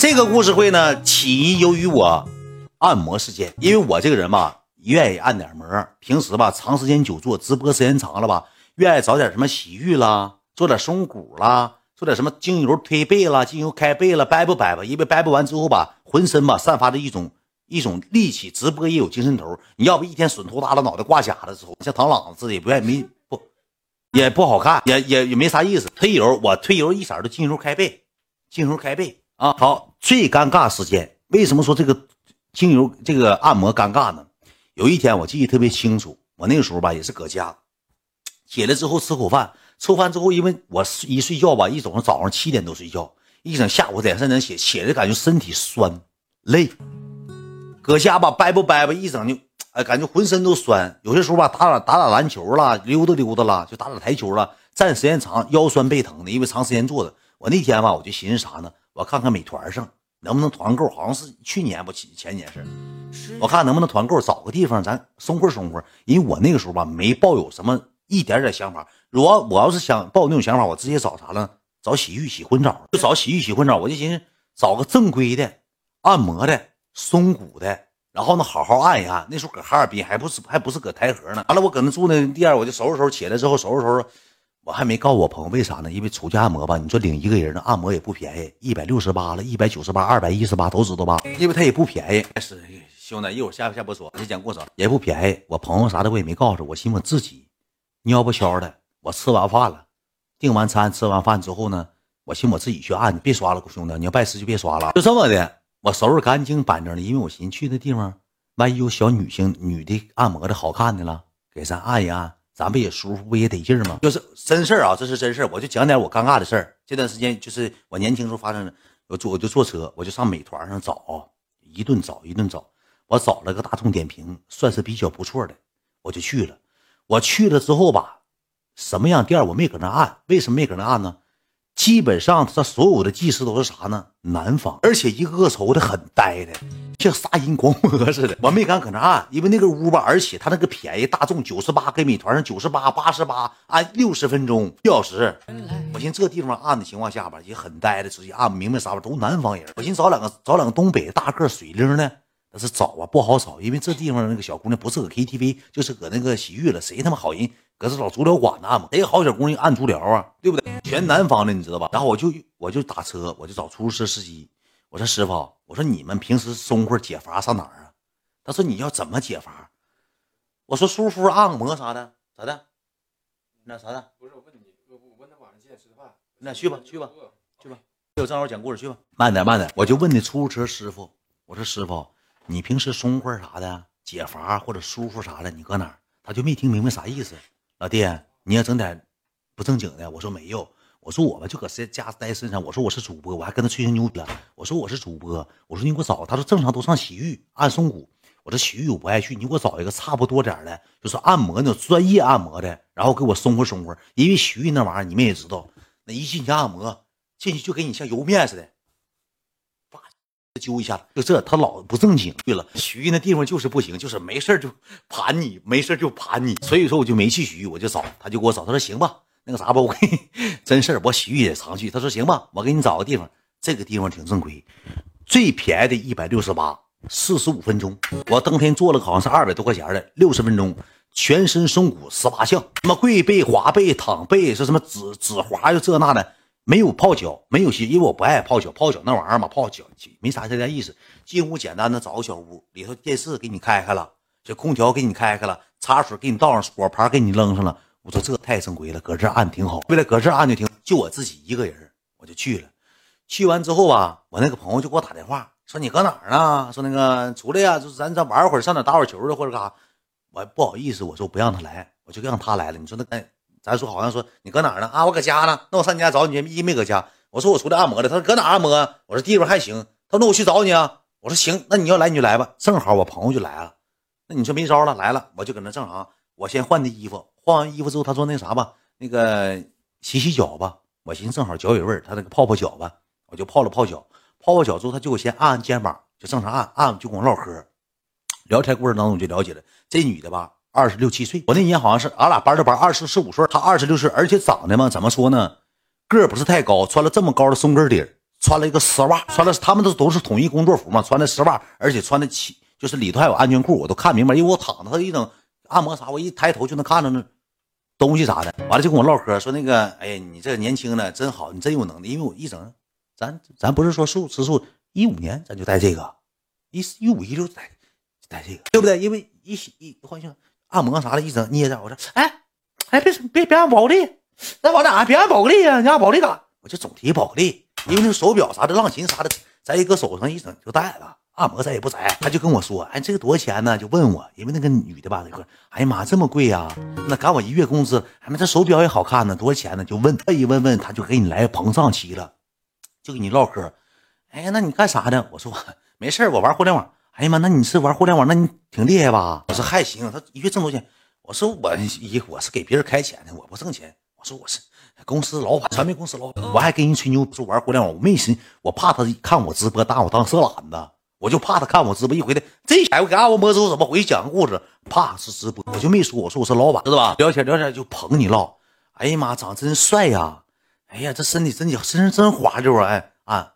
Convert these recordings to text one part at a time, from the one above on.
这个故事会呢，起因由于我按摩事件，因为我这个人吧，愿意按点摩，平时吧长时间久坐，直播时间长了吧，愿意找点什么洗浴啦，做点松骨啦，做点什么精油推背啦，精油开背了，掰不掰吧？因为掰不完之后吧，浑身吧散发着一种一种力气，直播也有精神头。你要不一天损头耷拉脑袋挂假的时候，像螳螂似的，也不愿意没不也不好看，也也也没啥意思。推油我推油一色都精油开背，精油开背。啊，好，最尴尬时间，为什么说这个精油这个按摩尴尬呢？有一天我记得特别清楚，我那个时候吧也是搁家，起来之后吃口饭，吃完饭之后，因为我一睡觉吧，一早上早上七点多睡觉，一整下午两三点起，起来感觉身体酸累，搁家吧掰不掰吧，一整就哎感觉浑身都酸，有些时候吧打打打打篮球了，溜达溜达了，就打打台球了，站时间长腰酸背疼的，因为长时间坐着。我那天吧我就寻思啥呢？我看看美团上能不能团购，好像是去年不前前年是我看能不能团购，找个地方咱松会松会。因为我那个时候吧没抱有什么一点点想法。如果我要是想抱那种想法，我直接找啥呢？找洗浴洗婚澡，就找洗浴洗婚澡。我就寻思找个正规的按摩的松骨的，然后呢好好按一按。那时候搁哈尔滨还不是还不是搁台河呢。完了我搁那住那地儿，我就收拾收拾起来之后收拾收拾。我还没告诉我朋友为啥呢？因为出去按摩吧，你说领一个人的按摩也不便宜，一百六十八了，一百九十八，二百一十八，都知道吧？因为他也不便宜。是兄弟，一会儿下下播说，你讲故事也不便宜。我朋友啥的我也没告诉，我寻思我自己尿不悄的。我吃完饭了，订完餐，吃完饭之后呢，我寻思我自己去按，你别刷了，兄弟，你要拜师就别刷了，就这么的。我收拾干净板正的，因为我寻思去那地方，万一有小女性女的按摩的好看的了，给咱按一按。咱不也舒服，不也得劲儿吗？就是真事儿啊，这是真事儿。我就讲点我尴尬的事儿。这段时间就是我年轻时候发生的。我坐我就坐车，我就上美团上找，一顿找一顿找。我找了个大众点评，算是比较不错的，我就去了。我去了之后吧，什么样店我没搁那按？为什么没搁那按呢？基本上他所有的技师都是啥呢？南方，而且一个个瞅的很呆的，像杀人狂魔似的。我没敢搁那按，因为那个屋吧，而且他那个便宜，大众九十八，给美团上九十八、八十八，按六十分钟一小时。我寻思这地方按的情况下吧，也很呆的，直接按明白啥吧，都南方人。我寻思找两个找两个东北大个水灵的，但是找啊不好找，因为这地方那个小姑娘不是搁 KTV，就是搁那个洗浴了，谁他妈好人？搁这找足疗馆呢按吗？谁好小姑娘按足疗啊？对不对？全南方的，你知道吧？然后我就我就打车，我就找出租车司机。我说师傅，我说你们平时松会解乏上哪儿啊？他说你要怎么解乏？我说舒服按摩啥的，咋的？那啥的？不是我问你，我我问他晚上几点吃饭？那去吧，去吧，去吧。我正好讲故事，去吧。慢点，慢点。我就问那出租车师傅，我说师傅，你平时松会啥的解乏或者舒服啥的，你搁哪儿？他就没听明白啥意思。老弟，你要整点不正经的。我说没有，我说我吧就搁谁家待身上。我说我是主播，我还跟他吹吹牛逼了。我说我是主播，我说你给我找。他说正常都上洗浴按松骨。我说洗浴我不爱去，你给我找一个差不多点的，就是按摩那种专业按摩的，然后给我松活松活。因为洗浴那玩意儿你们也知道，那一进去按摩进去就给你像油面似的。揪一下，就这，他老不正经去了。洗浴那地方就是不行，就是没事就盘你，没事就盘你。所以说我就没去洗浴，我就找他，就给我找。他说行吧，那个啥吧，我给你真事儿，我洗浴也常去。他说行吧，我给你找个地方，这个地方挺正规，最便宜的一百六十八，四十五分钟。我当天做了好像是二百多块钱的，六十分钟，全身松骨十八项，什么跪背、滑背、躺背，是什么指指滑又这那的。没有泡脚，没有洗，因为我不爱泡脚。泡脚那玩意儿嘛，泡脚没啥太大意思。进屋简单的找个小屋，里头电视给你开开了，这空调给你开开了，茶水给你倒上，果盘给你扔上了。我说这太正规了，搁这按挺好。为了搁这按就挺好，就我自己一个人，我就去了。去完之后吧，我那个朋友就给我打电话说你搁哪儿呢？说那个出来呀，就是咱咱玩会儿，上哪打会儿球的或者干啥。我不好意思，我说不让他来，我就让他来了。你说那。咱说好像说你搁哪儿呢？啊，我搁家呢。那我上你家找你去，一没搁家。我说我出来按摩的。他说搁哪按摩？我说地方还行。他说那我去找你啊。我说行，那你要来你就来吧。正好我朋友就来了。那你说没招了，来了我就搁那正好。我先换的衣服，换完衣服之后，他说那啥吧，那个洗洗脚吧。我寻思正好脚有味儿，他那个泡泡脚吧，我就泡了泡脚。泡泡脚之后，他就给我先按按肩膀，就正常按按，就跟我唠嗑。聊天过程当中就了解了这女的吧。二十六七岁，我那年好像是俺俩班的班，二十四五岁，她二十六岁，而且长得嘛，怎么说呢，个不是太高，穿了这么高的松跟底穿了一个丝袜，穿的他们都都是统一工作服嘛，穿的丝袜，而且穿的起就是里头还有安全裤，我都看明白，因为我躺着，他一整按摩啥，我一抬头就能看着那东西啥的。完了就跟我唠嗑，说那个，哎呀，你这年轻的真好，你真有能力。因为我一整，咱咱不是说数吃素，一五年咱就带这个，一四一五一六带带这个，对不对？因为一洗一换性按摩啥的，一整捏着，我说，哎哎，别别别按宝格丽，那往哪别按宝格丽呀？你按宝格丽干？我就总提宝格丽。因为那手表啥的、浪琴啥的，咱一搁手上一整就戴了。按摩咱也不摘，他就跟我说：“哎，这个多少钱呢？”就问我，因为那个女的吧，那个，哎呀妈，这么贵呀？那赶我一月工资，哎妈，这手表也好看呢，多少钱呢？就问他，一问问，他就给你来膨胀期了，就跟你唠嗑。哎，那你干啥呢？我说没事我玩互联网。哎呀妈，那你是玩互联网？那你挺厉害吧？我说还行。他一月挣多少钱？我说我一我是给别人开钱的，我不挣钱。我说我是。公司老板，传媒公司老板，我还跟人吹牛说玩互联网，我没心，我怕他看我直播，当我当色懒子，我就怕他看我直播一回来，这家伙给按完摩之后怎么回去讲个故事？怕是直播，我就没说，我说我是老板，知道吧？聊天聊天就捧你唠，哎呀妈，长真帅呀！哎呀，这身体真身上真滑溜啊！哎啊，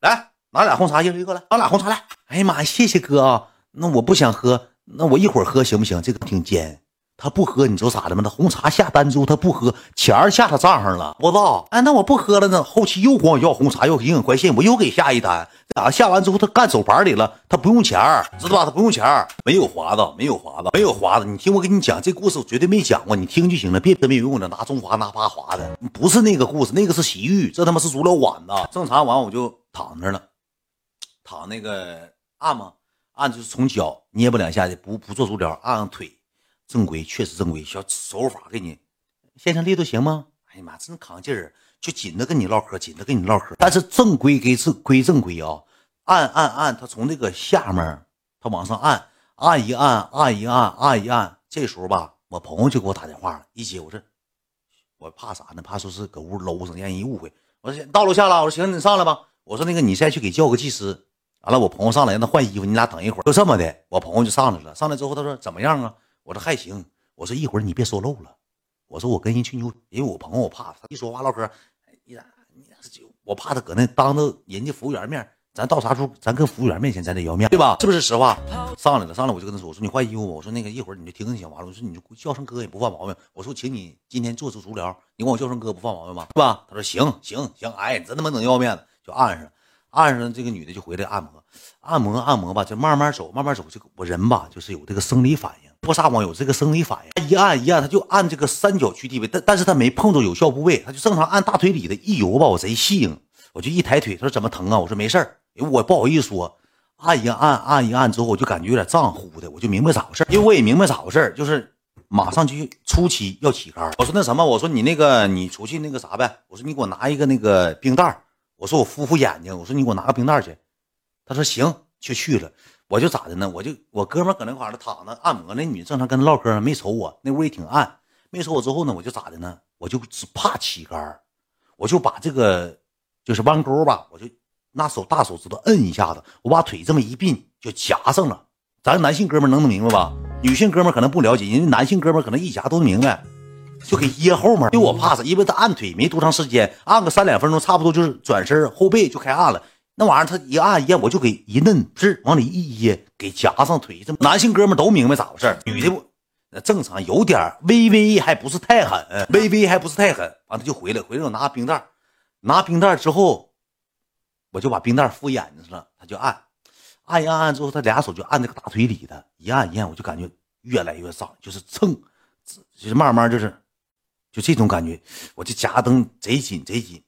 来拿俩红茶，一人一个来，拿俩红茶来。哎呀妈，谢谢哥啊，那我不想喝，那我一会儿喝行不行？这个挺尖。他不喝，你知道咋的吗？他红茶下单之后他不喝，钱下他账上了。我操！哎，那我不喝了呢。后期又管我要红茶，要营养快线，我又给下一单。咋下完之后他干手牌里了？他不用钱知道吧？他不用钱没有华子，没有华子，没有华子。你听我给你讲，这故事我绝对没讲过，你听就行了，别别没用的，拿中华拿八华的，不是那个故事，那个是洗浴，这他妈是足疗馆子。正常完我就躺那了，躺那个按嘛，按就是从脚捏巴两下的，不不做足疗，按按腿。正规确实正规，小手法给你，先上力度行吗？哎呀妈，真扛劲儿，就紧着跟你唠嗑，紧着跟你唠嗑。但是正规给正归正规啊，按按按，他从这个下面他往上按，按一按，按一按，按一按。这时候吧，我朋友就给我打电话了，一接我说，我怕啥呢？怕说是搁屋搂上，让人误会。我说到楼下了，我说行，你上来吧。我说那个你再去给叫个技师。完了，我朋友上来让他换衣服，你俩等一会儿。就这么的，我朋友就上来了。上来之后他说怎么样啊？我说还行，我说一会儿你别说漏了，我说我跟人吹牛，因为我朋友我怕他一说话唠嗑，你咋你就我怕他搁那当着人家服务员面，咱到啥时候咱跟服务员面前咱得要面，对吧？是不是实话？上来了，上来我就跟他说，我说你换衣服吧，我说那个一会儿你就听行完了，我说你就叫声哥也不犯毛病，我说请你今天做这足疗，你管我叫声哥不犯毛病吧？是吧？他说行行行，哎，真他妈能要面子，就按上，按上这个女的就回来按摩，按摩按摩吧，就慢慢走，慢慢走，这个我人吧就是有这个生理反应。不撒网有这个生理反应，他一按一按，他就按这个三角区地位，但但是他没碰着有效部位，他就正常按大腿里的一游吧，我贼细应，我就一抬腿，他说怎么疼啊？我说没事儿，我不好意思说，按一按按一按之后，我就感觉有点胀乎的，我就明白咋回事因为我也明白咋回事就是马上就初期要起杆。我说那什么，我说你那个你出去那个啥呗，我说你给我拿一个那个冰袋我说我敷敷眼睛，我说你给我拿个冰袋去，他说行，就去了。我就咋的呢？我就我哥们搁那块儿躺着按摩，那女的正常跟他唠嗑，没瞅我，那屋也挺暗，没瞅我之后呢，我就咋的呢？我就只怕起杆我就把这个就是弯钩吧，我就拿手大手指头摁一下子，我把腿这么一并就夹上了。咱男性哥们能能明白吧？女性哥们可能不了解，因为男性哥们可能一夹都明白，就给掖后面。因为我怕啥？因为他按腿没多长时间，按个三两分钟，差不多就是转身后背就开按了。那玩意儿他一按一按，我就给一摁，是往里一掖，给夹上腿。这男性哥们都明白咋回事女的不，那正常有点微微，还不是太狠，微微还不是太狠。完他就回来，回来我拿冰袋，拿冰袋之后，我就把冰袋敷眼睛上，他就按，按一按按之后，他俩手就按那个大腿里的，一按一按，我就感觉越来越胀，就是蹭，就是慢慢就是，就这种感觉，我就夹灯贼紧贼紧。